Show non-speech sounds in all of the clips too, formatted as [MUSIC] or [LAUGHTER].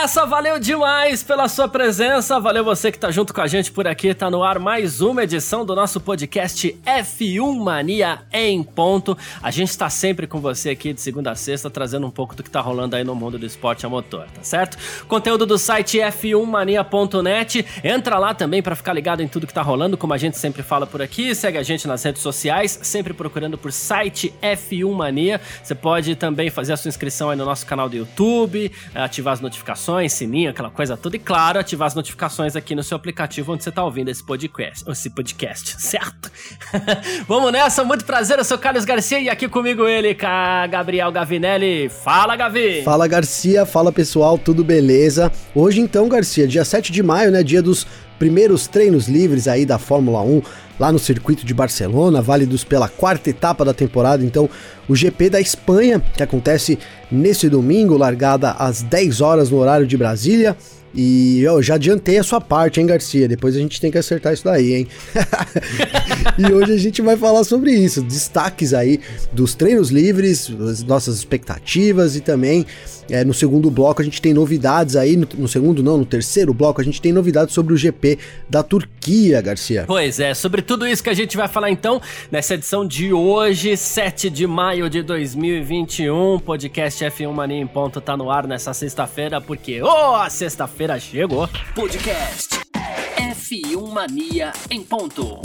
Nessa, valeu demais pela sua presença, valeu você que tá junto com a gente por aqui, tá no ar mais uma edição do nosso podcast F1 Mania em ponto. A gente tá sempre com você aqui de segunda a sexta, trazendo um pouco do que tá rolando aí no mundo do esporte a motor, tá certo? Conteúdo do site f1mania.net, entra lá também para ficar ligado em tudo que tá rolando, como a gente sempre fala por aqui, segue a gente nas redes sociais, sempre procurando por site F1 Mania. Você pode também fazer a sua inscrição aí no nosso canal do YouTube, ativar as notificações, sininho, aquela coisa toda. E claro, ativar as notificações aqui no seu aplicativo onde você está ouvindo esse podcast, esse podcast, certo? [LAUGHS] Vamos nessa, muito prazer, eu sou Carlos Garcia e aqui comigo ele, Gabriel Gavinelli. Fala, Gavi! Fala, Garcia, fala pessoal, tudo beleza? Hoje então, Garcia, dia 7 de maio, né, dia dos primeiros treinos livres aí da Fórmula 1 lá no circuito de Barcelona, válidos pela quarta etapa da temporada. Então, o GP da Espanha, que acontece nesse domingo, largada às 10 horas no horário de Brasília. E eu já adiantei a sua parte, hein, Garcia? Depois a gente tem que acertar isso daí, hein? [LAUGHS] e hoje a gente vai falar sobre isso, destaques aí dos treinos livres, as nossas expectativas e também é, no segundo bloco a gente tem novidades aí, no, no, segundo não, no terceiro bloco a gente tem novidades sobre o GP da Turquia, Garcia. Pois é, sobre tudo isso que a gente vai falar então nessa edição de hoje, 7 de maio de 2021, podcast F1 Mania em ponto tá no ar nessa sexta-feira, porque, oh, a sexta-feira chegou. Podcast F1 Mania em ponto.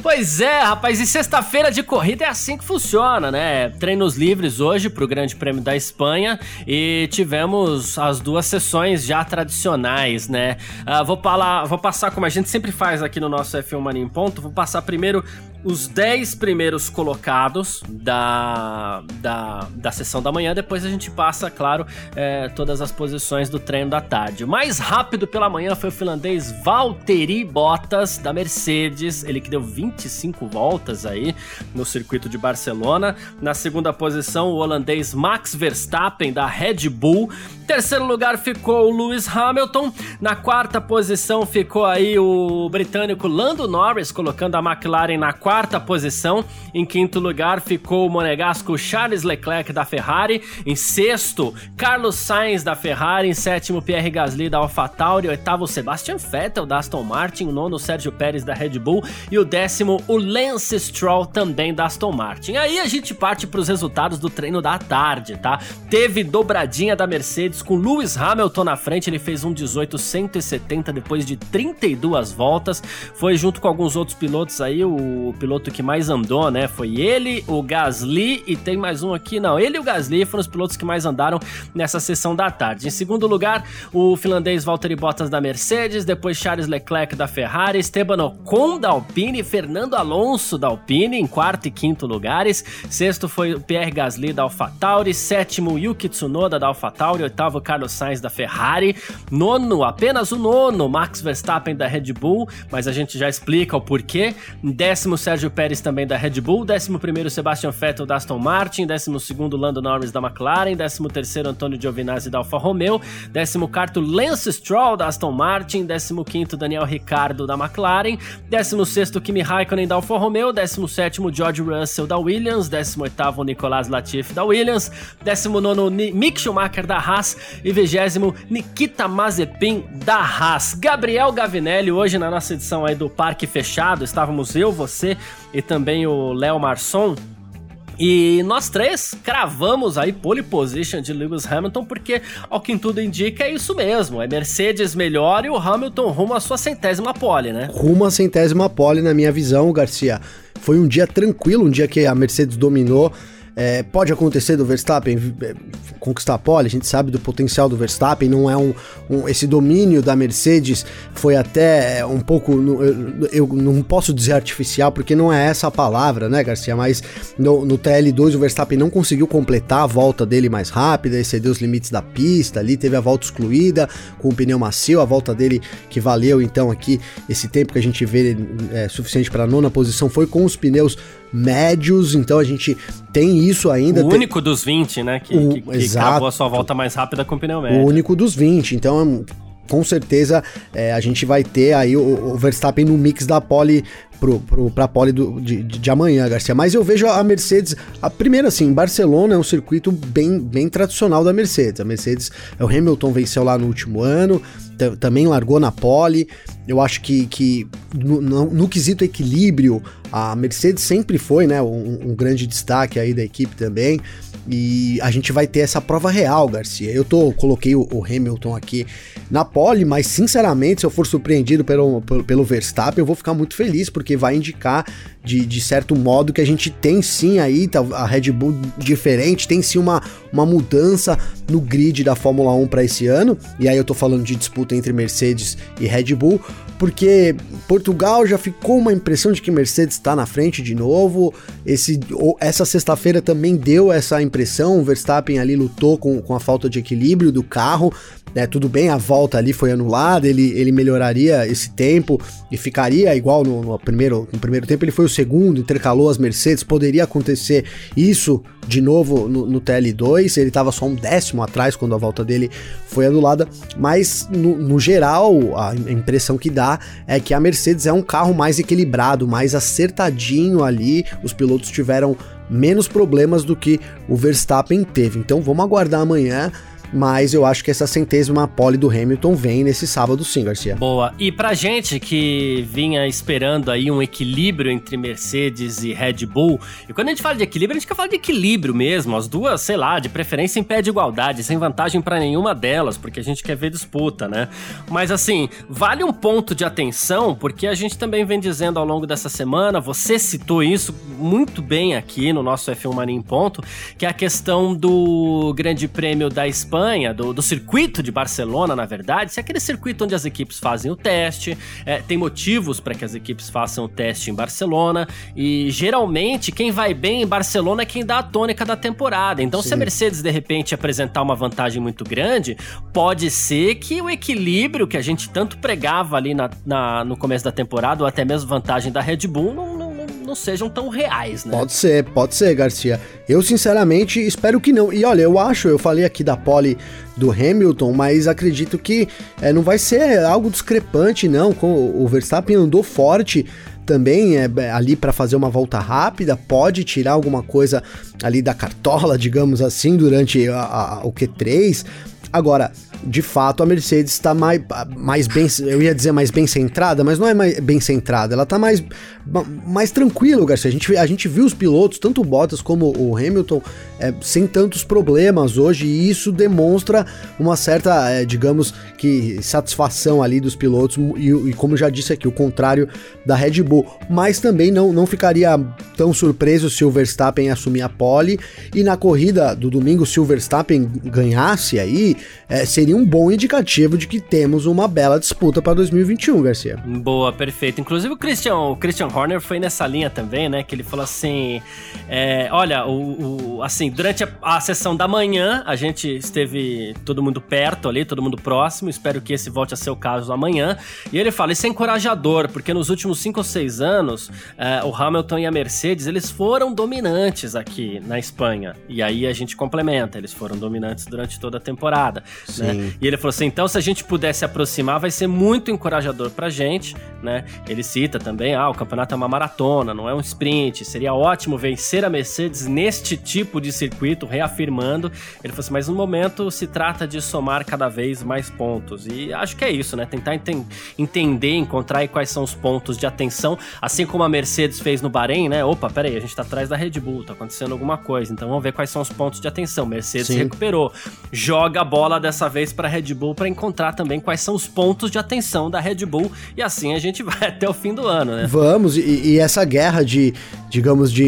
Pois é, rapaz, e sexta-feira de corrida é assim que funciona, né? Treinos livres hoje para o Grande Prêmio da Espanha e tivemos as duas sessões já tradicionais, né? Uh, vou, falar, vou passar como a gente sempre faz aqui no nosso F1 Mania em Ponto, vou passar primeiro os 10 primeiros colocados da, da, da sessão da manhã. Depois a gente passa, claro, é, todas as posições do treino da tarde. O mais rápido pela manhã foi o finlandês Valtteri Bottas, da Mercedes. Ele que deu 25 voltas aí no circuito de Barcelona. Na segunda posição, o holandês Max Verstappen, da Red Bull. Terceiro lugar ficou o Lewis Hamilton. Na quarta posição ficou aí o britânico Lando Norris, colocando a McLaren na quarta posição. Em quinto lugar ficou o monegasco Charles Leclerc da Ferrari. Em sexto, Carlos Sainz da Ferrari. Em sétimo, Pierre Gasly da AlphaTauri. Oitavo, Sebastian Vettel da Aston Martin. O nono, Sérgio Pérez da Red Bull. E o décimo, o Lance Stroll também da Aston Martin. Aí a gente parte para os resultados do treino da tarde, tá? Teve dobradinha da Mercedes com Lewis Hamilton na frente. Ele fez um 18,170 depois de 32 voltas. Foi junto com alguns outros pilotos aí, o piloto que mais andou, né? Foi ele, o Gasly e tem mais um aqui, não. Ele e o Gasly foram os pilotos que mais andaram nessa sessão da tarde. Em segundo lugar, o finlandês Valtteri Bottas da Mercedes, depois Charles Leclerc da Ferrari, Esteban Ocon da Alpine, Alonso da Alpine em quarto e quinto lugares. Sexto foi o Pierre Gasly da AlphaTauri, sétimo Yuki Tsunoda da AlphaTauri, oitavo Carlos Sainz da Ferrari, nono, apenas o nono, Max Verstappen da Red Bull, mas a gente já explica o porquê. Décimo Sérgio Pérez também da Red Bull, 11º Sebastian Vettel da Aston Martin, 12º Lando Norris da McLaren, 13º Antônio Giovinazzi da Alfa Romeo, 14º Lance Stroll da Aston Martin, 15º Daniel Ricciardo da McLaren, 16º Kimi Raikkonen da Alfa Romeo, 17º George Russell da Williams, 18º Nicolas Latifi da Williams, 19º Mick Schumacher da Haas e 20º Nikita Mazepin da Haas. Gabriel Gavinelli, hoje na nossa edição aí do Parque Fechado, estávamos eu, você e também o Léo Marçom. E nós três cravamos aí pole position de Lewis Hamilton, porque, ao que tudo indica, é isso mesmo. É Mercedes melhor e o Hamilton rumo à sua centésima pole, né? Rumo à centésima pole, na minha visão, Garcia. Foi um dia tranquilo, um dia que a Mercedes dominou É, pode acontecer do Verstappen é, conquistar a pole, a gente sabe do potencial do Verstappen, não é um, um esse domínio da Mercedes foi até um pouco, eu, eu, não posso dizer artificial, porque não é essa a palavra, né, Garcia? Mas no, no TL2 o Verstappen não conseguiu completar a volta dele mais rápida, excedeu os limites da pista ali, teve a volta excluída com o pneu macio, a volta dele que valeu então aqui esse tempo que a gente vê é, suficiente para a nona posição foi com os pneus médios, então a gente tem isso ainda. O único dos 20, né? Que, o, que, que exato, a sua volta mais rápida com pneu médio. O único dos 20, então com certeza é, a gente vai ter aí o, o, Verstappen no mix da pole pro, pro, pra pole do, de, de amanhã, Garcia. Mas eu vejo a Mercedes, a primeira assim, Barcelona é um circuito bem, bem tradicional da Mercedes. A Mercedes, o Hamilton venceu lá no último ano, também largou na pole. Eu acho que, que no, no, no, quesito equilíbrio, a Mercedes sempre foi né, um, um grande destaque aí da equipe também. E a gente vai ter essa prova real, Garcia. Eu tô, coloquei o, o Hamilton aqui na pole, mas sinceramente, se eu for surpreendido pelo, pelo, pelo Verstappen, eu vou ficar muito feliz, porque vai indicar de, de certo modo que a gente tem sim aí a Red Bull diferente, tem sim uma, uma mudança no grid da Fórmula 1 para esse ano. E aí eu tô falando de disputa entre Mercedes e Red Bull, porque Portugal já ficou uma impressão de que Mercedes está na frente de novo. Esse, essa sexta-feira também deu essa impressão. O Verstappen ali lutou com, com a falta de equilíbrio do carro. É, tudo bem, a volta ali foi anulada, ele, ele melhoraria esse tempo e ficaria igual no, no, primeiro, no primeiro tempo. Ele foi o segundo, intercalou as Mercedes. Poderia acontecer isso de novo no, no TL2. Ele estava só um décimo atrás quando a volta dele foi anulada. Mas no, no geral, a impressão que dá é que a Mercedes é um carro mais equilibrado, mais acertadinho ali. Os pilotos tiveram menos problemas do que o Verstappen teve. Então vamos aguardar amanhã mas eu acho que essa centésima pole do Hamilton vem nesse sábado sim, Garcia. Boa. E pra gente que vinha esperando aí um equilíbrio entre Mercedes e Red Bull, e quando a gente fala de equilíbrio, a gente quer falar de equilíbrio mesmo, as duas, sei lá, de preferência em pé de igualdade, sem vantagem para nenhuma delas, porque a gente quer ver disputa, né? Mas assim, vale um ponto de atenção, porque a gente também vem dizendo ao longo dessa semana, você citou isso muito bem aqui no nosso F1 Mania em Ponto, que é a questão do Grande Prêmio da Espanha Espanha, do, do circuito de Barcelona, na verdade, se é aquele circuito onde as equipes fazem o teste, é, tem motivos para que as equipes façam o teste em Barcelona, e geralmente quem vai bem em Barcelona é quem dá a tônica da temporada. Então, Sim. se a Mercedes de repente apresentar uma vantagem muito grande, pode ser que o equilíbrio que a gente tanto pregava ali na, na no começo da temporada, ou até mesmo vantagem da Red Bull, não, não não sejam tão reais, né? Pode ser, pode ser, Garcia. Eu sinceramente espero que não. E olha, eu acho, eu falei aqui da pole do Hamilton, mas acredito que é, não vai ser algo discrepante, não. O Verstappen andou forte também é, ali para fazer uma volta rápida, pode tirar alguma coisa ali da cartola, [LAUGHS] digamos assim, durante a, a, o Q3. Agora, de fato, a Mercedes está mais, mais bem, eu ia dizer mais bem centrada, mas não é mais bem centrada, ela está mais, mais tranquilo, Garcia. A gente, a gente viu os pilotos, tanto o Bottas como o Hamilton, é, sem tantos problemas hoje, e isso demonstra uma certa, é, digamos que, satisfação ali dos pilotos, e, e, como já disse aqui, o contrário da Red Bull. Mas também não, não ficaria tão surpreso se o Verstappen assumir a pole, e na corrida do domingo, se o Verstappen ganhasse aí, é, seria um bom indicativo de que temos uma bela disputa para 2021, Garcia. Boa, perfeito. Inclusive o Christian, o Christian Horner foi nessa linha também, né? Que ele falou assim: é, olha, o, o, assim, durante a, a, sessão da manhã, a gente esteve todo mundo perto ali, todo mundo próximo. Espero que esse volte a ser o caso amanhã. E ele fala: isso é encorajador, porque nos últimos cinco ou seis anos, é, o Hamilton e a Mercedes eles foram dominantes aqui na Espanha. E aí a gente complementa, eles foram dominantes durante toda a temporada. Né? E ele falou assim: então, se a gente puder se aproximar, vai ser muito encorajador pra gente, né? Ele cita também: ah, o campeonato é uma maratona, não é um sprint. Seria ótimo vencer a Mercedes neste tipo de circuito, reafirmando. Ele falou assim: mas no momento se trata de somar cada vez mais pontos. E acho que é isso, né? Tentar enten entender, encontrar aí quais são os pontos de atenção, assim como a Mercedes fez no Bahrein, né? Opa, peraí, a gente tá atrás da Red Bull, tá acontecendo alguma coisa. Então vamos ver quais são os pontos de atenção. Mercedes Sim. recuperou. Joga a bola dessa vez para Red Bull para encontrar também quais são os pontos de atenção da Red Bull e assim a gente [LAUGHS] vai até o fim do ano, né? Vamos, e, e essa guerra de, digamos, de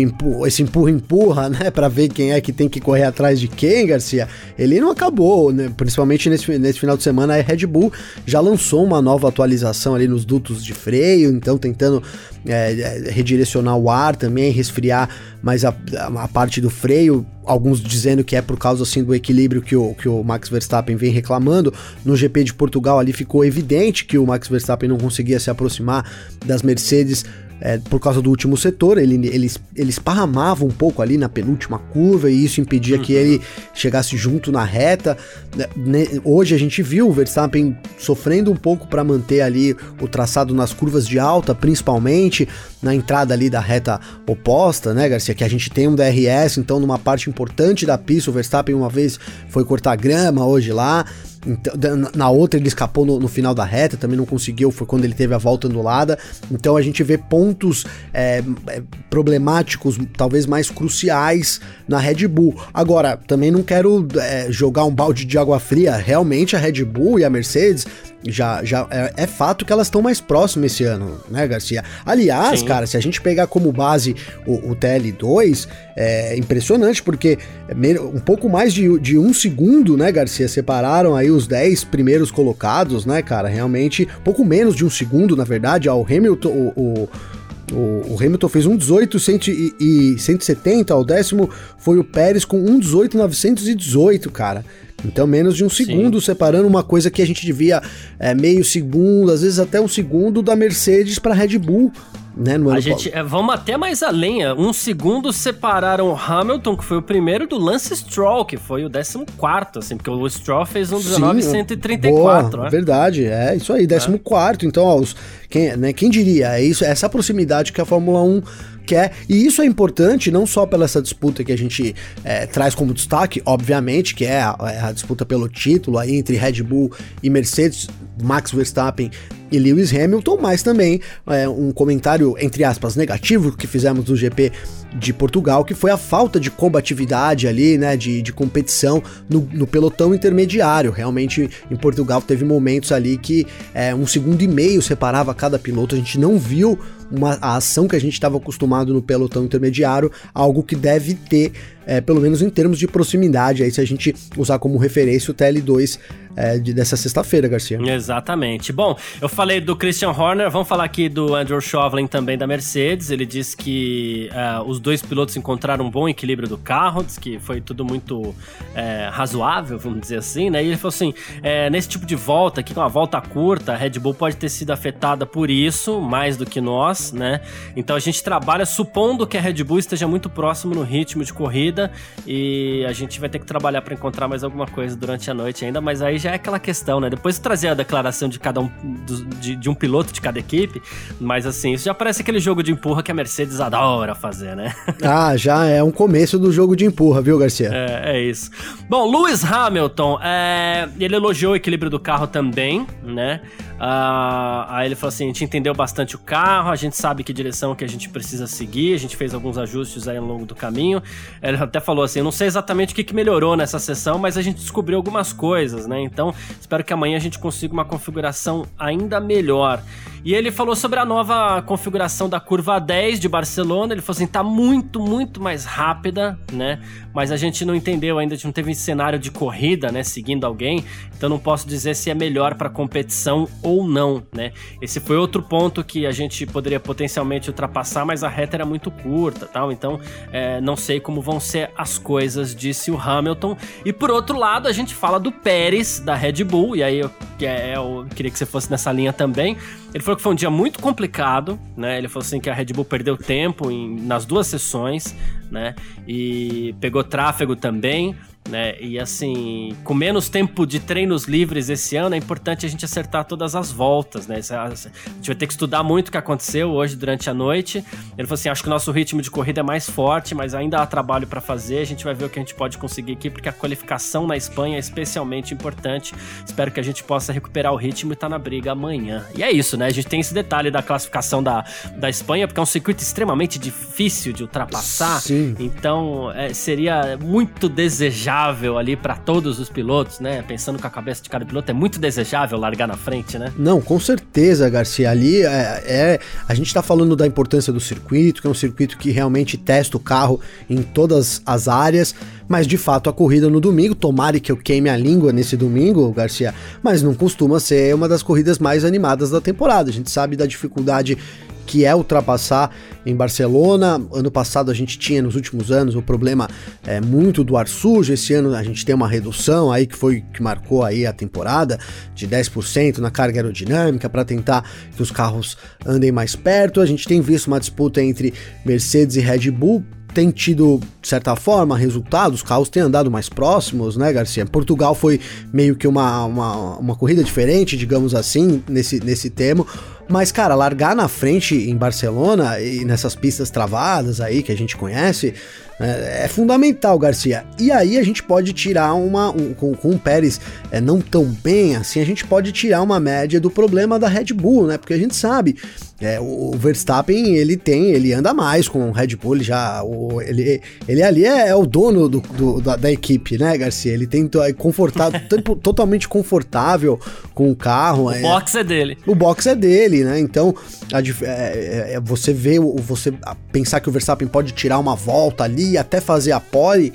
esse empurra-empurra, né, para ver quem é que tem que correr atrás de quem, Garcia, ele não acabou, né, principalmente nesse, nesse final de semana, a Red Bull já lançou uma nova atualização ali nos dutos de freio, então tentando é, é redirecionar o ar também, resfriar mais a, a parte do freio, alguns dizendo que é por causa assim do equilíbrio que o, que o Max Verstappen vem reclamando. No GP de Portugal ali ficou evidente que o Max Verstappen não conseguia se aproximar das Mercedes é, por causa do último setor, ele, ele, ele esparramava um pouco ali na penúltima curva e isso impedia uhum. que ele chegasse junto na reta. Né, hoje a gente viu o Verstappen sofrendo um pouco para manter ali o traçado nas curvas de alta, principalmente na entrada ali da reta oposta, né, Garcia? Que a gente tem um DRS, então numa parte importante da pista, o Verstappen uma vez foi cortar grama hoje lá. Então, na outra ele escapou no, no, final da reta, também não conseguiu, foi quando ele teve a volta anulada. Então a gente vê pontos é, é, problemáticos, talvez mais cruciais na Red Bull. Agora, também não quero é, jogar um balde de água fria. Realmente a Red Bull e a Mercedes já, já é, é, fato que elas estão mais próximas esse ano, né, Garcia? Aliás, Sim. cara, se a gente pegar como base o, o TL2, é impressionante, porque um pouco mais de, de um segundo, né, Garcia, separaram aí os 10 primeiros colocados, né, cara? Realmente, pouco menos de um segundo, na verdade, ao Hamilton, o, o o, Hamilton fez 1,18 e, 170, o décimo foi o Pérez com 1,18,918, cara. Então, menos de um segundo Sim. separando uma coisa que a gente devia é, meio segundo, às vezes até um segundo da Mercedes para Red Bull. Né, no a gente, é, vamos até mais além. É, um segundo separaram o Hamilton, que foi o primeiro, do Lance Stroll, que foi o 14, assim, porque o Stroll fez um 19,134. Boa, né? Verdade, é isso aí, 14. É. Então, ó, os, quem, né, quem diria? É isso, é essa proximidade que a Fórmula 1 quer. E isso é importante não só pela essa disputa que a gente é, traz como destaque, obviamente, que é a, é a, disputa pelo título aí entre Red Bull e Mercedes, Max Verstappen e Lewis Hamilton, mas também é, um comentário, entre aspas, negativo que fizemos do GP de Portugal, que foi a falta de combatividade ali, né, de, de competição no, no pelotão intermediário. Realmente, em Portugal teve momentos ali que é, um segundo e meio separava cada piloto, a gente não viu uma, a ação que a gente estava acostumado no pelotão intermediário, algo que deve ter, é, pelo menos em termos de proximidade, aí se a gente usar como referência o TL2 é, de, dessa sexta-feira, Garcia. Exatamente. Bom, eu falei do Christian Horner, vamos falar aqui do Andrew Chauvelin também da Mercedes. Ele disse que uh, os dois pilotos encontraram um bom equilíbrio do carro, diz que foi tudo muito é, razoável, vamos dizer assim, né? E ele falou assim: é, nesse tipo de volta, aqui com uma volta curta, a Red Bull pode ter sido afetada por isso, mais do que nós, né? Então a gente trabalha supondo que a Red Bull esteja muito próximo no ritmo de corrida e a gente vai ter que trabalhar para encontrar mais alguma coisa durante a noite ainda, mas aí já é aquela questão, né? Depois de trazer a declaração de cada um, de, de um piloto de cada equipe, mas assim, isso já parece aquele jogo de empurra que a Mercedes adora fazer, né? [LAUGHS] ah, já é um começo do jogo de empurra, viu, Garcia? É, é isso. Bom, Lewis Hamilton, é, ele elogiou o equilíbrio do carro também, né? Uh, aí ele falou assim: a gente entendeu bastante o carro, a gente sabe que direção que a gente precisa seguir, a gente fez alguns ajustes aí ao longo do caminho. Ele até falou assim: eu não sei exatamente o que, que melhorou nessa sessão, mas a gente descobriu algumas coisas, né? Então espero que amanhã a gente consiga uma configuração ainda melhor. E ele falou sobre a nova configuração da curva 10 de Barcelona. Ele falou assim: tá muito, muito mais rápida, né? Mas a gente não entendeu ainda, a gente não teve um cenário de corrida, né? Seguindo alguém. Então não posso dizer se é melhor para competição ou não, né? Esse foi outro ponto que a gente poderia potencialmente ultrapassar, mas a reta era muito curta, tal. Então é, não sei como vão ser as coisas, disse o Hamilton. E por outro lado, a gente fala do Pérez da Red Bull. E aí eu, é, eu queria que você fosse nessa linha também. Ele falou que foi um dia muito complicado, né? Ele falou assim que a Red Bull perdeu tempo em, nas duas sessões, né? E pegou tráfego também né? E assim, com menos tempo de treinos livres esse ano, é importante a gente acertar todas as voltas, né? A gente vai ter que estudar muito o que aconteceu hoje durante a noite. Ele falou assim: acho que o nosso ritmo de corrida é mais forte, mas ainda há trabalho para fazer. A gente vai ver o que a gente pode conseguir aqui, porque a qualificação na Espanha é especialmente importante. Espero que a gente possa recuperar o ritmo e estar tá na briga amanhã. E é isso, né? A gente tem esse detalhe da classificação da, da Espanha, porque é um circuito extremamente difícil de ultrapassar. Sim. Então, é, seria muito desejado desejável ali para todos os pilotos, né? Pensando com a cabeça de cada piloto, é muito desejável largar na frente, né? Não, com certeza, Garcia. Ali é, é a gente está falando da importância do circuito, que é um circuito que realmente testa o carro em todas as áreas. Mas de fato a corrida no domingo, tomare que eu queime a língua nesse domingo, Garcia, mas não costuma ser uma das corridas mais animadas da temporada. A gente sabe da dificuldade que é ultrapassar em Barcelona. Ano passado a gente tinha nos últimos anos o problema é, muito do ar sujo. Esse ano a gente tem uma redução aí que foi que marcou aí a temporada de 10% na carga aerodinâmica para tentar que os carros andem mais perto. A gente tem visto uma disputa entre Mercedes e Red Bull tem tido, de certa forma, resultados, os carros têm andado mais próximos, né, Garcia? Portugal foi meio que uma, uma, uma corrida diferente, digamos assim, nesse, nesse termo. Mas, cara, largar na frente em Barcelona e nessas pistas travadas aí que a gente conhece é, é fundamental, Garcia. E aí a gente pode tirar uma. Um, com, com o Pérez é, não tão bem assim, a gente pode tirar uma média do problema da Red Bull, né? Porque a gente sabe é, o Verstappen, ele tem, ele anda mais com o Red Bull, ele já, o, ele, ele ali é, é o dono do, do da, da, equipe, né, Garcia? Ele tem é confortável, [LAUGHS] totalmente confortável com o carro. O é, box é dele. O box é dele, né? Então, a, é, é, você vê, você pensar que o Verstappen pode tirar uma volta ali, até fazer a pole,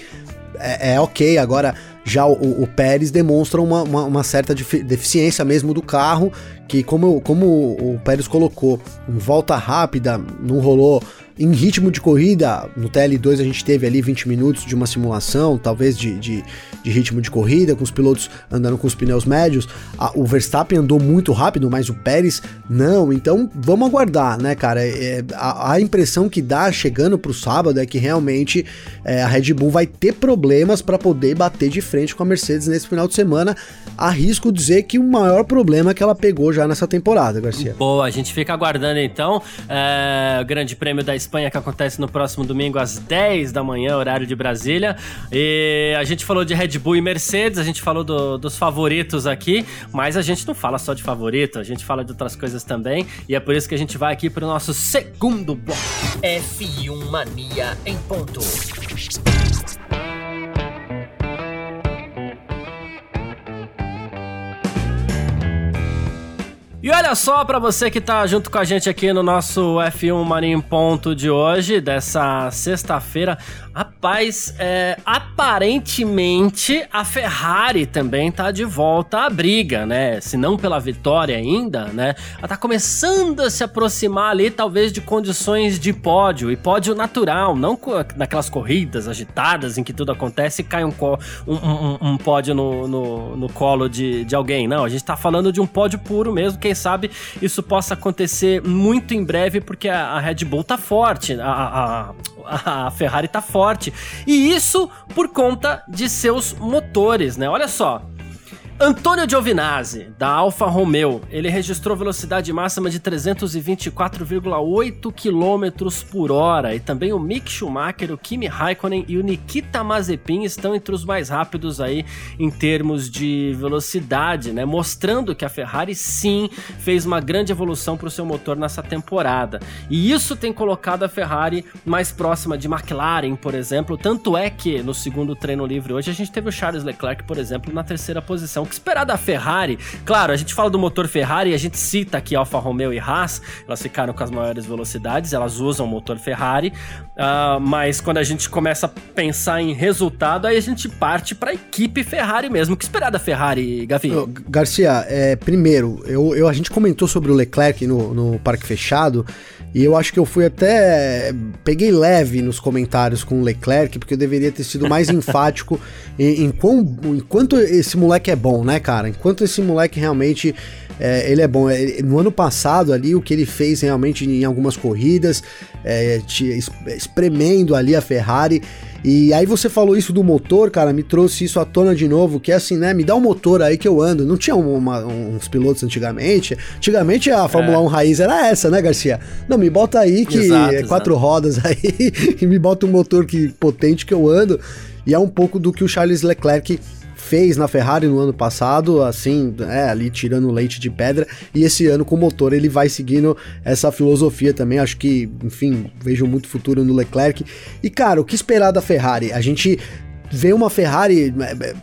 é, ok. Agora, já o, o Pérez demonstra uma, uma, uma, certa deficiência mesmo do carro, que como, como o Pérez colocou, em volta rápida, não rolou em ritmo de corrida, no TL2 a gente teve ali 20 minutos de uma simulação, talvez de, de, de ritmo de corrida, com os pilotos andando com os pneus médios. A, o Verstappen andou muito rápido, mas o Pérez não. Então vamos aguardar, né, cara? É, a, a, impressão que dá chegando pro sábado é que realmente é, a Red Bull vai ter problemas para poder bater de frente com a Mercedes nesse final de semana. Arrisco dizer que o maior problema é que ela pegou já nessa temporada, Garcia. Boa, a gente fica aguardando então é, o Grande Prêmio da Espanha que acontece no próximo domingo às 10 da manhã, horário de Brasília. E a gente falou de Red Bull e Mercedes, a gente falou do, dos favoritos aqui, mas a gente não fala só de favorito, a gente fala de outras coisas também. E é por isso que a gente vai aqui para o nosso segundo bloco. F1 Mania em ponto. E olha só para você que tá junto com a gente aqui no nosso F1 Mania em Ponto de hoje, dessa sexta-feira. Rapaz, é, aparentemente a Ferrari também tá de volta à briga, né? Se não pela vitória ainda, né? Ela tá começando a se aproximar ali, talvez, de condições de pódio, e pódio natural, não naquelas corridas agitadas em que tudo acontece e cai um, um, um, um pódio no, no, no, colo de, de alguém. Não, a gente tá falando de um pódio puro mesmo, quem sabe isso possa acontecer muito em breve, porque a, a Red Bull tá forte, a, a, a Ferrari tá forte forte. E isso por conta de seus motores, né? Olha só. Antônio Giovinazzi, da Alfa Romeo, ele registrou velocidade máxima de 324,8 km por hora. E também o Mick Schumacher, o Kimi Raikkonen e o Nikita Mazepin estão entre os mais rápidos aí em termos de velocidade, né? Mostrando que a Ferrari sim fez uma grande evolução para o seu motor nessa temporada. E isso tem colocado a Ferrari mais próxima de McLaren, por exemplo. Tanto é que no segundo treino livre hoje a gente teve o Charles Leclerc, por exemplo, na terceira posição o que esperar da Ferrari? Claro, a gente fala do motor Ferrari a gente cita aqui Alfa Romeo e Haas, elas ficaram com as maiores velocidades, elas usam o motor Ferrari, uh, mas quando a gente começa a pensar em resultado, aí a gente parte para a equipe Ferrari mesmo. O que esperar da Ferrari, Gavi? Garcia, é, primeiro, eu, eu, a gente comentou sobre o Leclerc no, no Parque Fechado. E eu acho que eu fui até. Peguei leve nos comentários com o Leclerc, porque eu deveria ter sido mais [LAUGHS] enfático em, em, quão, em quanto esse moleque é bom, né, cara? Enquanto esse moleque realmente. É, ele é bom. É, no ano passado ali, o que ele fez realmente em algumas corridas, é, te, espremendo ali a Ferrari. E aí você falou isso do motor, cara, me trouxe isso à tona de novo, que é assim, né? Me dá um motor aí que eu ando. Não tinha uma, uns pilotos antigamente. Antigamente a Fórmula é. 1 raiz era essa, né, Garcia? Não, me bota aí que exato, é quatro exato. rodas aí [LAUGHS] e me bota um motor que potente que eu ando. E é um pouco do que o Charles Leclerc fez na Ferrari no ano passado, assim, é, ali tirando leite de pedra, e esse ano com o motor ele vai seguindo essa filosofia também, acho que, enfim, vejo muito futuro no Leclerc. E cara, o que esperar da Ferrari? A gente ver uma Ferrari é, é,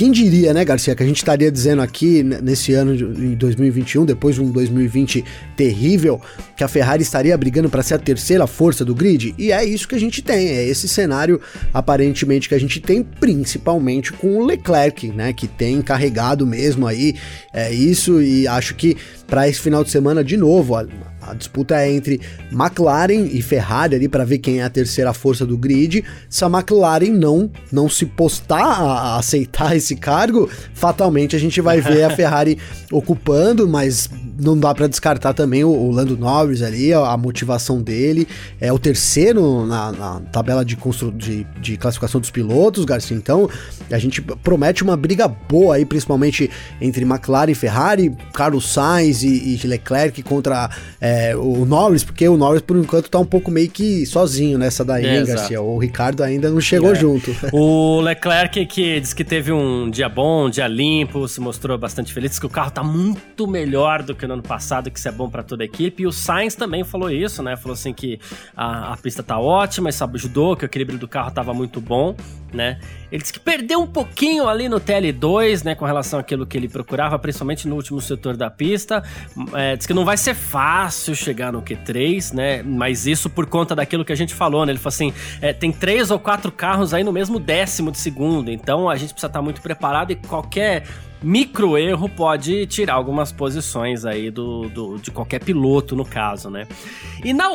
quem diria, né, Garcia, que a gente estaria dizendo aqui nesse ano de 2021, depois de um 2020 terrível, que a Ferrari estaria brigando para ser a terceira força do grid? E é isso que a gente tem, é esse cenário aparentemente que a gente tem, principalmente com o Leclerc, né, que tem carregado mesmo aí é isso e acho que para esse final de semana de novo, a disputa é entre McLaren e Ferrari ali para ver quem é a terceira força do grid. Se a McLaren não não se postar a, aceitar [LAUGHS] esse cargo, fatalmente a gente vai ver a [LAUGHS] Ferrari ocupando, mas não dá para descartar também o, o, Lando Norris ali, a, a, motivação dele. É o terceiro na, na tabela de, constru, de, de, classificação dos pilotos, Garcia. Então, a gente promete uma briga boa aí, principalmente entre McLaren e Ferrari, Carlos Sainz e, e Leclerc contra é, o Norris, porque o Norris, por enquanto, tá um pouco meio que sozinho nessa daí, é, Garcia? O Ricardo ainda não chegou é. junto. [LAUGHS] O Leclerc, que diz que teve um dia bom, um dia limpo, se mostrou bastante feliz, que o carro tá muito melhor do que no ano passado, que isso é bom para toda a equipe. E o Sainz também falou isso, né? Falou assim que a, a pista tá ótima, isso ajudou, que o equilíbrio do carro tava muito bom, né? Ele disse que perdeu um pouquinho ali no TL2, né, com relação àquilo que ele procurava, principalmente no último setor da pista. É, diz que não vai ser fácil chegar no Q3, né? Mas isso por conta daquilo que a gente falou, né? Ele falou assim: é, tem três ou quatro carros aí no mesmo décimo de segundo, então a gente precisa estar muito preparado e qualquer micro erro pode tirar algumas posições aí do, do, de qualquer piloto, no caso, né? E na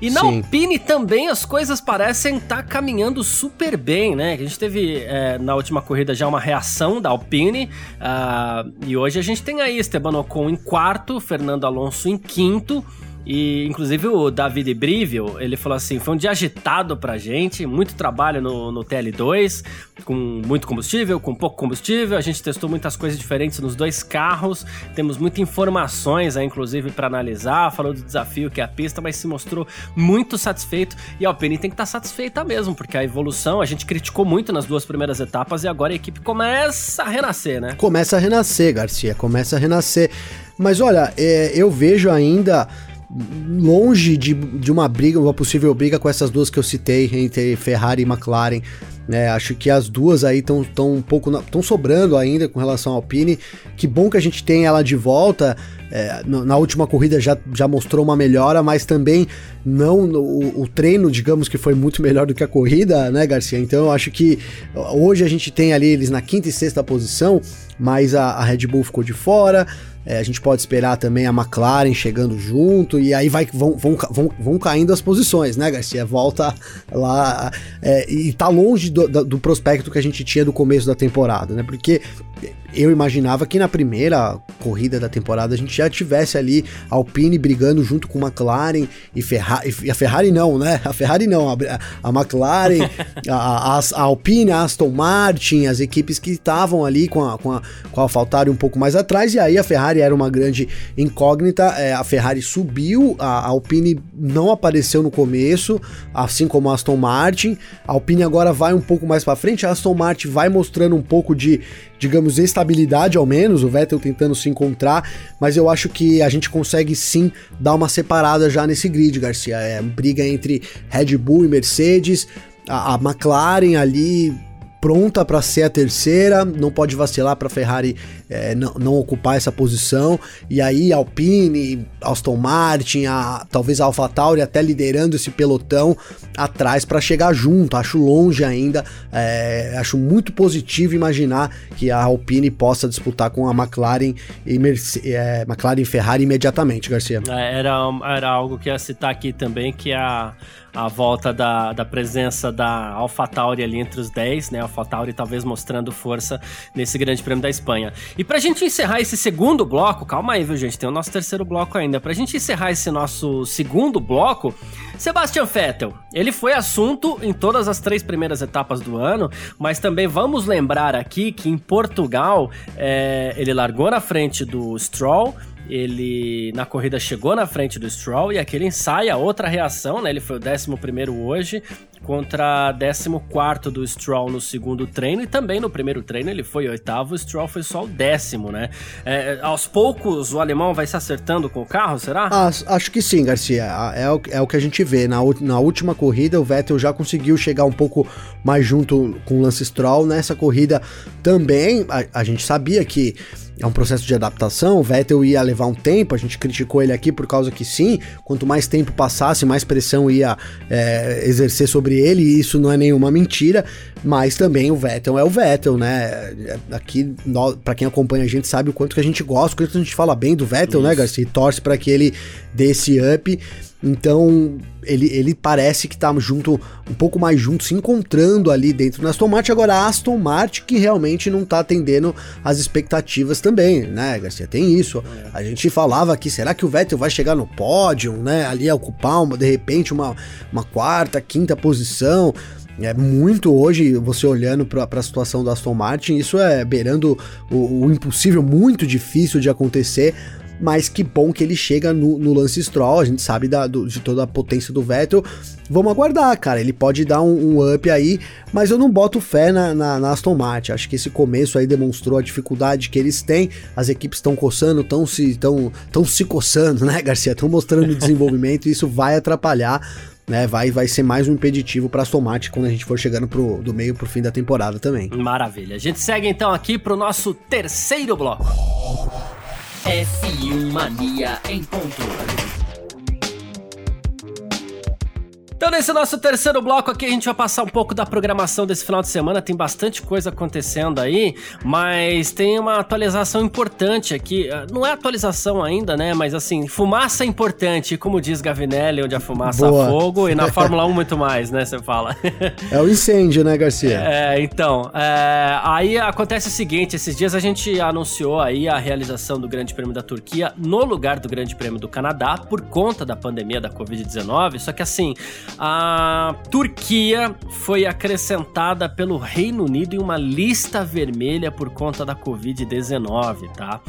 e na Sim. Alpine também as coisas parecem estar tá caminhando super bem, né? A gente teve é, na última corrida já uma reação da Alpine uh, e hoje a gente tem aí Esteban Ocon em quarto, Fernando Alonso em quinto. E, inclusive, o David Brivio, ele falou assim, foi um dia agitado pra gente, muito trabalho no, no TL2, com muito combustível, com pouco combustível, a gente testou muitas coisas diferentes nos dois carros, temos muitas informações aí, inclusive, para analisar, falou do desafio que é a pista, mas se mostrou muito satisfeito, e a Alpine tem que estar tá satisfeita mesmo, porque a evolução, a gente criticou muito nas duas primeiras etapas, e agora a equipe começa a renascer, né? Começa a renascer, Garcia, começa a renascer. Mas olha, é, eu vejo ainda longe de, de uma briga, uma possível briga com essas duas que eu citei entre Ferrari e McLaren. Né? Acho que as duas aí estão tão um pouco estão sobrando ainda com relação ao Alpine. Que bom que a gente tem ela de volta. É, na última corrida já, já mostrou uma melhora, mas também não o, o, treino, digamos que foi muito melhor do que a corrida, né, Garcia? Então eu acho que hoje a gente tem ali eles na quinta e sexta posição, mas a, a Red Bull ficou de fora. É, a gente pode esperar também a McLaren chegando junto, e aí vai, vão, vão, vão, vão caindo as posições, né, Garcia? Volta lá é, e tá longe do, do, prospecto que a gente tinha do começo da temporada, né? Porque eu imaginava que na primeira corrida da temporada a gente já tivesse ali Alpine brigando junto com McLaren e, Ferrari, e a Ferrari não, né? A Ferrari não, a, a McLaren, a, a, a, Alpine, a Aston Martin, as equipes que estavam ali com a, com a, com a AlphaTauri um pouco mais atrás, e aí a Ferrari era uma grande incógnita, é, a Ferrari subiu, a, a Alpine não apareceu no começo, assim como a Aston Martin, a Alpine agora vai um pouco mais para frente, a Aston Martin vai mostrando um pouco de digamos, estabilidade ao menos, o Vettel tentando se encontrar, mas eu acho que a gente consegue sim dar uma separada já nesse grid, Garcia. É briga entre Red Bull e Mercedes, a, a McLaren ali pronta para ser a terceira, não pode vacilar para Ferrari é, não, não, ocupar essa posição. E aí Alpine, Aston Martin, a, talvez a AlphaTauri até liderando esse pelotão atrás para chegar junto. Acho longe ainda, é, acho muito positivo imaginar que a Alpine possa disputar com a McLaren e Merce é, McLaren Ferrari imediatamente, Garcia. É, era, era algo que ia citar aqui também, que a a volta da, da presença da AlphaTauri ali entre os 10, né? AlphaTauri talvez mostrando força nesse Grande Prêmio da Espanha. E pra gente encerrar esse segundo bloco, calma aí, viu, gente? Tem o nosso terceiro bloco ainda. Pra gente encerrar esse nosso segundo bloco, Sebastian Vettel, ele foi assunto em todas as três primeiras etapas do ano, mas também vamos lembrar aqui que em Portugal é, ele largou na frente do Stroll ele na corrida chegou na frente do Stroll e aquele ensaia outra reação, né? Ele foi o 11 hoje contra 14 do Stroll no segundo treino e também no primeiro treino ele foi oitavo, o Stroll foi só o décimo, né? É, aos poucos o alemão vai se acertando com o carro, será? Ah, acho que sim, Garcia. É o, é o que a gente vê. Na, na última corrida o Vettel já conseguiu chegar um pouco mais junto com o Lance Stroll. Nessa corrida também a, a gente sabia que é um processo de adaptação. O Vettel ia levar um tempo, a gente criticou ele aqui por causa que sim, quanto mais tempo passasse, mais pressão ia é, exercer sobre ele, e isso não é nenhuma mentira, mas também o Vettel é o Vettel, né? Aqui, para quem acompanha a gente sabe o quanto que a gente gosta, o quanto a gente fala bem do Vettel, né, isso. né, Garcia? E torce para que ele dê esse up. Então, ele, ele parece que tá junto, um pouco mais junto, se encontrando ali dentro da Aston Martin. Agora, a Aston Martin que realmente não tá atendendo as expectativas também, né, Garcia? Tem isso. É. A gente falava aqui, será que o Vettel vai chegar no pódio, né? Ali a ocupar, uma, de repente, uma, uma quarta, quinta posição. É muito hoje, você olhando para a situação da Aston Martin, isso é beirando o, o impossível, muito difícil de acontecer mas que bom que ele chega no, no Lance Stroll, a gente sabe da, do, de toda a potência do Vettel. Vamos aguardar, cara, ele pode dar um, um up aí, mas eu não boto fé na, na, na, Aston Martin. Acho que esse começo aí demonstrou a dificuldade que eles têm. As equipes estão coçando, estão se, tão, tão se coçando, [LAUGHS] né, Garcia? Estão mostrando desenvolvimento e isso vai atrapalhar né, vai, vai ser mais um impeditivo para Aston Martin quando a gente for chegando pro, do meio pro fim da temporada também. Maravilha. A gente segue então aqui pro nosso terceiro bloco. F1 Mania em ponto. Então, nesse nosso terceiro bloco aqui, a gente vai passar um pouco da programação desse final de semana. Tem bastante coisa acontecendo aí, mas tem uma atualização importante aqui. Ah, não é atualização ainda, né? Mas assim, fumaça é importante, como diz Gavinelli, onde a fumaça Boa. fogo, e na [LAUGHS] Fórmula 1 muito mais, né? Você fala. É o incêndio, né, Garcia? É, então. É, aí acontece o seguinte: esses dias a gente anunciou aí a realização do Grande Prêmio da Turquia no lugar do Grande Prêmio do Canadá, por conta da pandemia da Covid-19. Só que assim. A Turquia foi acrescentada pelo Reino Unido em uma lista vermelha por conta da Covid-19, tá?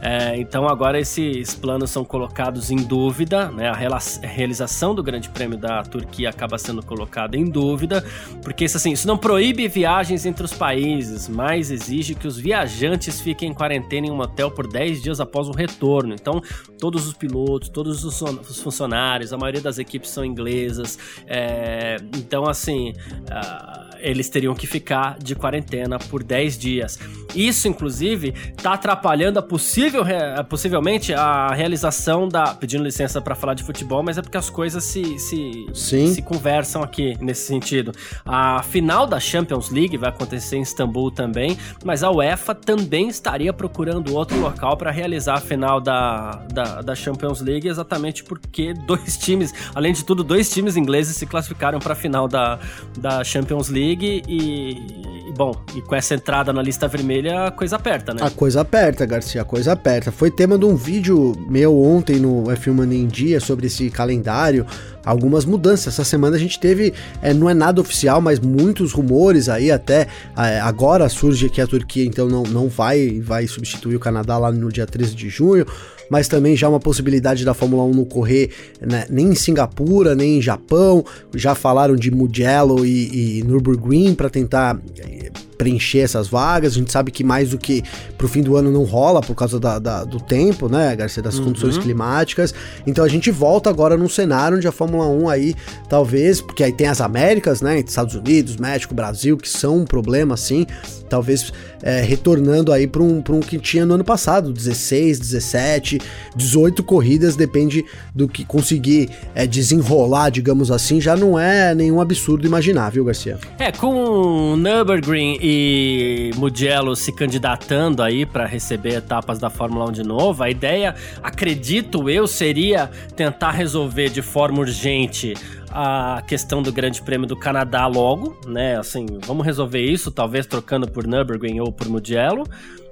É, então agora esses planos são colocados em dúvida, né? A realização do Grande Prêmio da Turquia acaba sendo colocada em dúvida, porque isso assim, isso não proíbe viagens entre os países, mas exige que os viajantes fiquem em quarentena em um hotel por 10 dias após o retorno. Então, todos os pilotos, todos os funcionários, a maioria das equipes são inglesas. É, então, assim. Uh, eles teriam que ficar de quarentena por 10 dias. Isso, inclusive, está atrapalhando a possível, possivelmente a realização da. Pedindo licença para falar de futebol, mas é porque as coisas se, se, se conversam aqui nesse sentido. A final da Champions League vai acontecer em Istambul também, mas a UEFA também estaria procurando outro local para realizar a final da, da, da Champions League, exatamente porque [LAUGHS] dois times, além de tudo, dois times ingleses se classificaram para a final da, da Champions League League e, bom, e com essa entrada na lista vermelha, a coisa aperta, né? A coisa aperta, Garcia, a coisa aperta. Foi tema de um vídeo meu ontem no F1 Money em Dia sobre esse calendário, algumas mudanças. Essa semana a gente teve, é, não é nada oficial, mas muitos rumores aí até é, agora surge que a Turquia então não, não vai, vai substituir o Canadá lá no dia 13 de junho mas também já uma possibilidade da Fórmula 1 não correr né, nem em Singapura, nem em Japão. Já falaram de Mugello e, e Nürburgring para tentar eh, preencher essas vagas. A gente sabe que mais do que pro fim do ano não rola por causa da, da do tempo, né, Garcia, das uhum. condições climáticas. Então a gente volta agora num cenário onde a Fórmula 1 aí, talvez, porque aí tem as Américas, né, Estados Unidos, México, Brasil, que são um problema, assim, talvez é, retornando aí para um, um que tinha no ano passado, 16, 17, 18 corridas, depende do que conseguir é, desenrolar, digamos assim, já não é nenhum absurdo imaginar, viu, Garcia? É, com Nürburgring e Mugello se candidatando aí para receber etapas da Fórmula 1 de novo, a ideia, acredito eu, seria tentar resolver de forma urgente a questão do Grande Prêmio do Canadá logo, né? Assim, vamos resolver isso, talvez trocando por Nürburgring ou por Mugello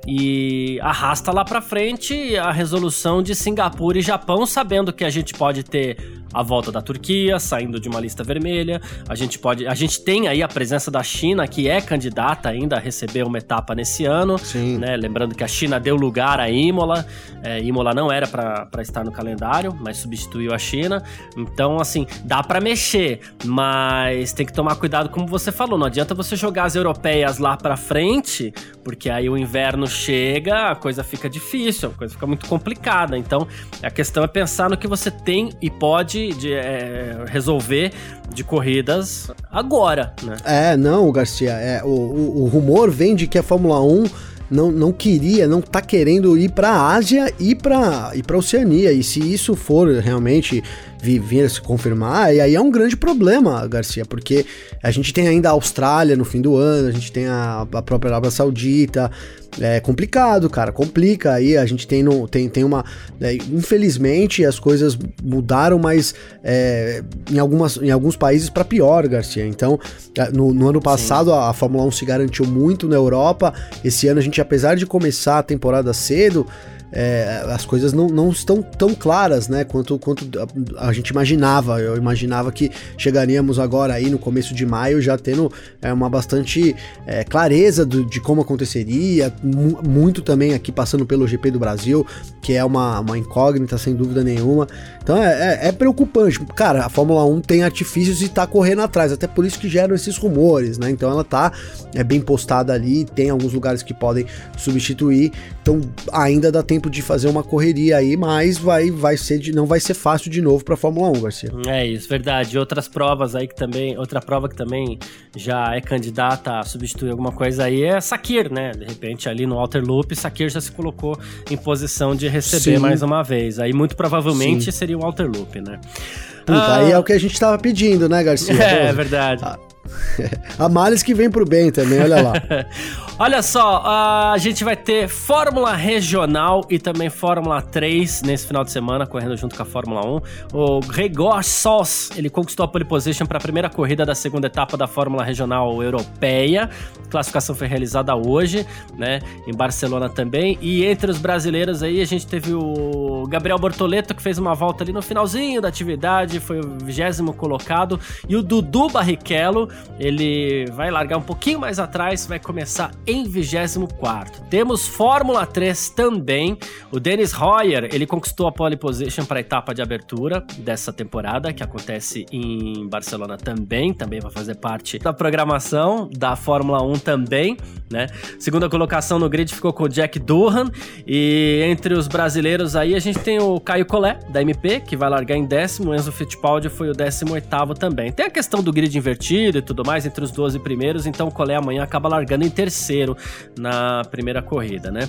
e arrasta lá para frente a resolução de Singapura e Japão, sabendo que a gente pode ter a volta da Turquia, saindo de uma lista vermelha. A gente pode, a gente tem aí a presença da China, que é candidata ainda a receber uma etapa nesse ano. Sim. Né? Lembrando que a China deu lugar a Imola. É, Imola não era para estar no calendário, mas substituiu a China. Então, assim, dá para mexer, mas tem que tomar cuidado, como você falou. Não adianta você jogar as europeias lá para frente, porque aí o inverno chega, a coisa fica difícil, a coisa fica muito complicada. Então, a questão é pensar no que você tem e pode de, é, resolver de corridas agora, né? É, não, Garcia, é, o, o, o rumor vem de que a Fórmula 1 não, não queria, não tá querendo ir para a Ásia e para e para Oceania. E se isso for realmente vir a se confirmar, e aí é um grande problema, Garcia, porque a gente tem ainda a Austrália no fim do ano, a gente tem a, a própria Arábia Saudita, é complicado, cara, complica. Aí a gente tem, no, tem, tem uma. É, infelizmente as coisas mudaram, mas é, em, algumas, em alguns países para pior, Garcia. Então, é, no, no ano passado a, a, Fórmula 1 se garantiu muito na Europa. Esse ano a gente, apesar de começar a temporada cedo, é, as coisas não, não estão tão claras, né, quanto, quanto a, a, gente imaginava. Eu imaginava que chegaríamos agora aí no começo de maio já tendo é, uma bastante é, clareza do, de como aconteceria, muito também aqui passando pelo GP do Brasil, que é uma, uma incógnita sem dúvida nenhuma. Então é, é, é preocupante. Cara, a Fórmula 1 tem artifícios e tá correndo atrás, até por isso que geram esses rumores, né? Então ela tá é, bem postada ali, tem alguns lugares que podem substituir, então ainda dá tempo tempo de fazer uma correria aí, mas vai, vai ser de, não vai ser fácil de novo para Fórmula 1, Garcia. É isso, verdade. Outras provas aí que também, outra prova que também já é candidata a substituir alguma coisa aí é Sakir, né? De repente ali no Outer Loop, Sakir já se colocou em posição de receber Sim. mais uma vez. Aí muito provavelmente Sim. seria o Outer Loop, né? Puta, ah, aí é o que a gente tava pedindo, né, Garcia? [LAUGHS] É, é verdade. Ah, [LAUGHS] a males que vem pro bem também, olha lá. [LAUGHS] olha só, a gente vai ter Fórmula Regional e também Fórmula 3 nesse final de semana, correndo junto com a Fórmula 1. O Gregor Sos, ele conquistou a pole position para a primeira corrida da segunda etapa da Fórmula Regional Europeia. A classificação foi realizada hoje, né, em Barcelona também. E entre os brasileiros aí, a gente teve o Gabriel Bortoleto, que fez uma volta ali no finalzinho da atividade, foi o vigésimo colocado, e o Dudu Barrichello, ele vai largar um pouquinho mais atrás, vai começar em 24. Temos Fórmula 3 também. O Dennis Hoyer, ele conquistou a pole position para a etapa de abertura dessa temporada, que acontece em Barcelona também, também vai fazer parte da programação da Fórmula 1 também, né? Segunda colocação no grid ficou com o Jack Durham e entre os brasileiros aí a gente tem o Caio Collet da MP, que vai largar em décimo, o Enzo Fittipaldi foi o décimo oitavo também. Tem a questão do grid invertido tudo mais entre os 12 primeiros, então o Collet amanhã acaba largando em terceiro na primeira corrida, né?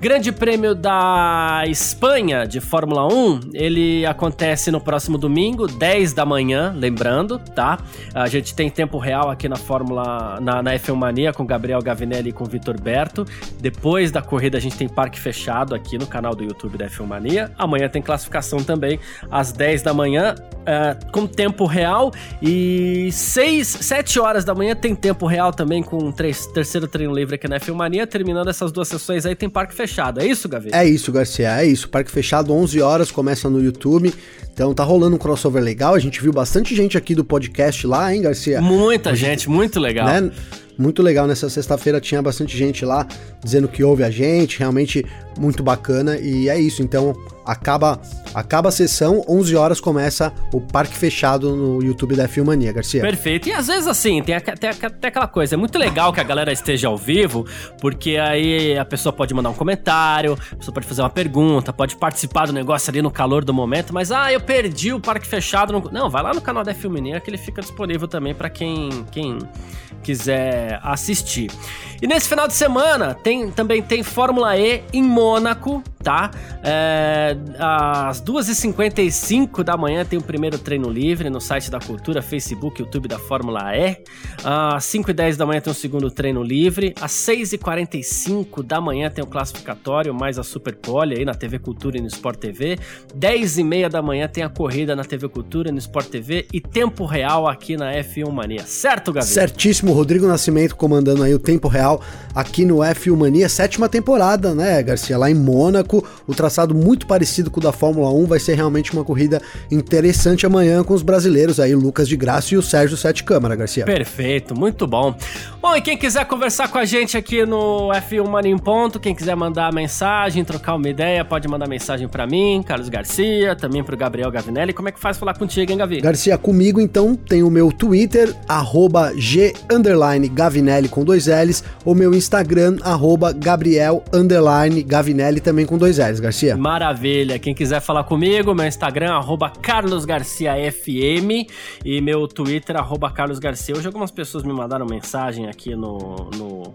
Grande Prêmio da Espanha de Fórmula 1, ele acontece no próximo domingo, 10 da manhã, lembrando, tá? A gente tem tempo real aqui na Fórmula, na, na F1 Mania com Gabriel Gavinelli e com Vitor Berto. Depois da corrida a gente tem parque fechado aqui no canal do YouTube da F1 Mania. Amanhã tem classificação também às 10 da manhã, uh, com tempo real. E 6, 7 horas da manhã tem tempo real também com um terceiro treino livre aqui na F1 Mania. Terminando essas duas sessões aí tem parque fechado fechado, é isso, Gaveta? É isso, Garcia, é isso. Parque fechado, 11 horas, começa no YouTube. Então tá rolando um crossover legal. A gente viu bastante gente aqui do podcast lá, hein, Garcia? Muita gente, gente, muito legal. Né? Muito legal. Nessa sexta-feira tinha bastante gente lá dizendo que ouve a gente, realmente muito bacana. E é isso. Então acaba acaba a sessão, 11 horas começa o parque fechado no YouTube da Filmania, Garcia. Perfeito. E às vezes assim, tem, tem, tem aquela coisa, é muito legal que a galera esteja ao vivo, porque aí a pessoa pode mandar um comentário, a pessoa pode fazer uma pergunta, pode participar do negócio ali no calor do momento, mas ah, eu perdi o parque fechado. No... Não, vai lá no canal da Filmania que ele fica disponível também para quem quem quiser assistir. E nesse final de semana tem, também tem Fórmula E em Mônaco tá? É, às 2h55 da manhã tem o primeiro treino livre no site da Cultura, Facebook, YouTube da Fórmula E. Às 5h10 da manhã tem o segundo treino livre. Às 6h45 da manhã tem o classificatório, mais a Super Pole aí na TV Cultura e no Sport TV. 10h30 da manhã tem a corrida na TV Cultura no Sport TV. E tempo real aqui na F1 Mania. Certo, Gabi? Certíssimo. Rodrigo Nascimento comandando aí o tempo real aqui no F1 Mania. Sétima temporada, né, Garcia? Lá em Mônaco. O traçado muito parecido com o da Fórmula 1, vai ser realmente uma corrida interessante amanhã com os brasileiros aí, Lucas de Graça e o Sérgio Sete Câmara, Garcia. Perfeito, muito bom. Bom, e quem quiser conversar com a gente aqui no F1 Mania em Ponto, quem quiser mandar mensagem, trocar uma ideia, pode mandar mensagem para mim, Carlos Garcia, também pro Gabriel Gavinelli. Como é que faz falar contigo, hein, Gavi? Garcia, comigo então tem o meu Twitter, arroba G Gavinelli com dois L's, o meu Instagram, arroba Gabriel Gavinelli também com dois L's, Garcia. Maravilha. Quem quiser falar comigo, meu Instagram, arroba Carlos Garcia FM e meu Twitter, arroba Carlos Garcia. Hoje algumas pessoas me mandaram mensagem aqui no, no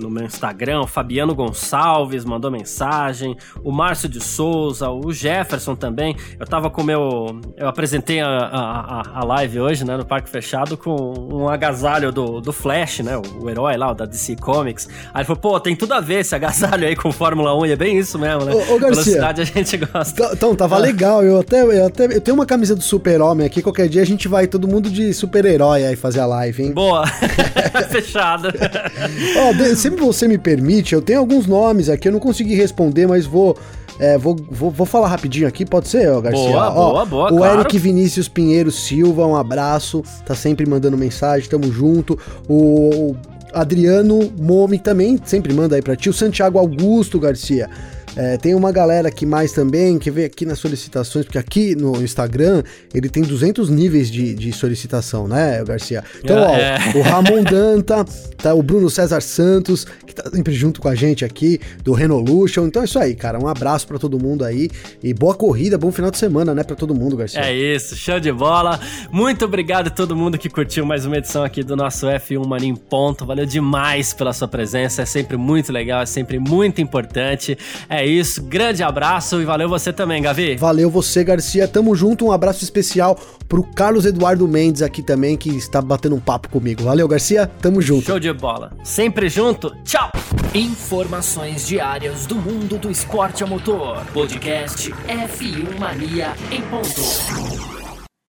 no meu Instagram, o Fabiano Gonçalves mandou mensagem, o Márcio de Souza, o Jefferson também. Eu tava com o meu. Eu apresentei a, a, a live hoje, né, no Parque Fechado, com um agasalho do, do Flash, né, o, o herói lá, o da DC Comics. Aí ele falou, pô, tem tudo a ver esse agasalho aí com Fórmula 1, e é bem isso mesmo, né? Ô, ô Garcia, Velocidade a gente gosta. Então, tava ah. legal. Eu até, eu até. Eu tenho uma camisa do Super-Homem aqui, qualquer dia a gente vai todo mundo de super-herói aí fazer a live, hein? Boa! [LAUGHS] Fechado. Ó, sempre você me permite, eu tenho alguns nomes aqui, eu não consegui responder, mas vou. É, vou, vou, vou falar rapidinho aqui, pode ser, ó, Garcia? Boa, ó, boa, boa, O claro. Eric Vinícius Pinheiro Silva, um abraço, tá sempre mandando mensagem, tamo junto. O Adriano Momi também sempre manda aí pra ti. O Santiago Augusto Garcia. É, tem uma galera que mais também, que vê aqui nas solicitações, porque aqui no Instagram ele tem 200 níveis de, de solicitação, né, Garcia? Então, ó, é. o Ramon Danta, tá, o Bruno César Santos, que tá sempre junto com a gente aqui, do Renolution. Então é isso aí, cara. Um abraço para todo mundo aí e boa corrida, bom final de semana, né, para todo mundo, Garcia. É isso, show de bola. Muito obrigado a todo mundo que curtiu mais uma edição aqui do nosso F1 Mania em Ponto. Valeu demais pela sua presença, é sempre muito legal, é sempre muito importante. É isso, grande abraço e valeu você também, Gavi. Valeu você, Garcia. Tamo junto. Um abraço especial pro Carlos Eduardo Mendes aqui também, que está batendo um papo comigo. Valeu, Garcia. Tamo junto. Show de bola. Sempre junto. Tchau. Informações diárias do mundo do esporte a motor. Podcast F1 Mania em ponto.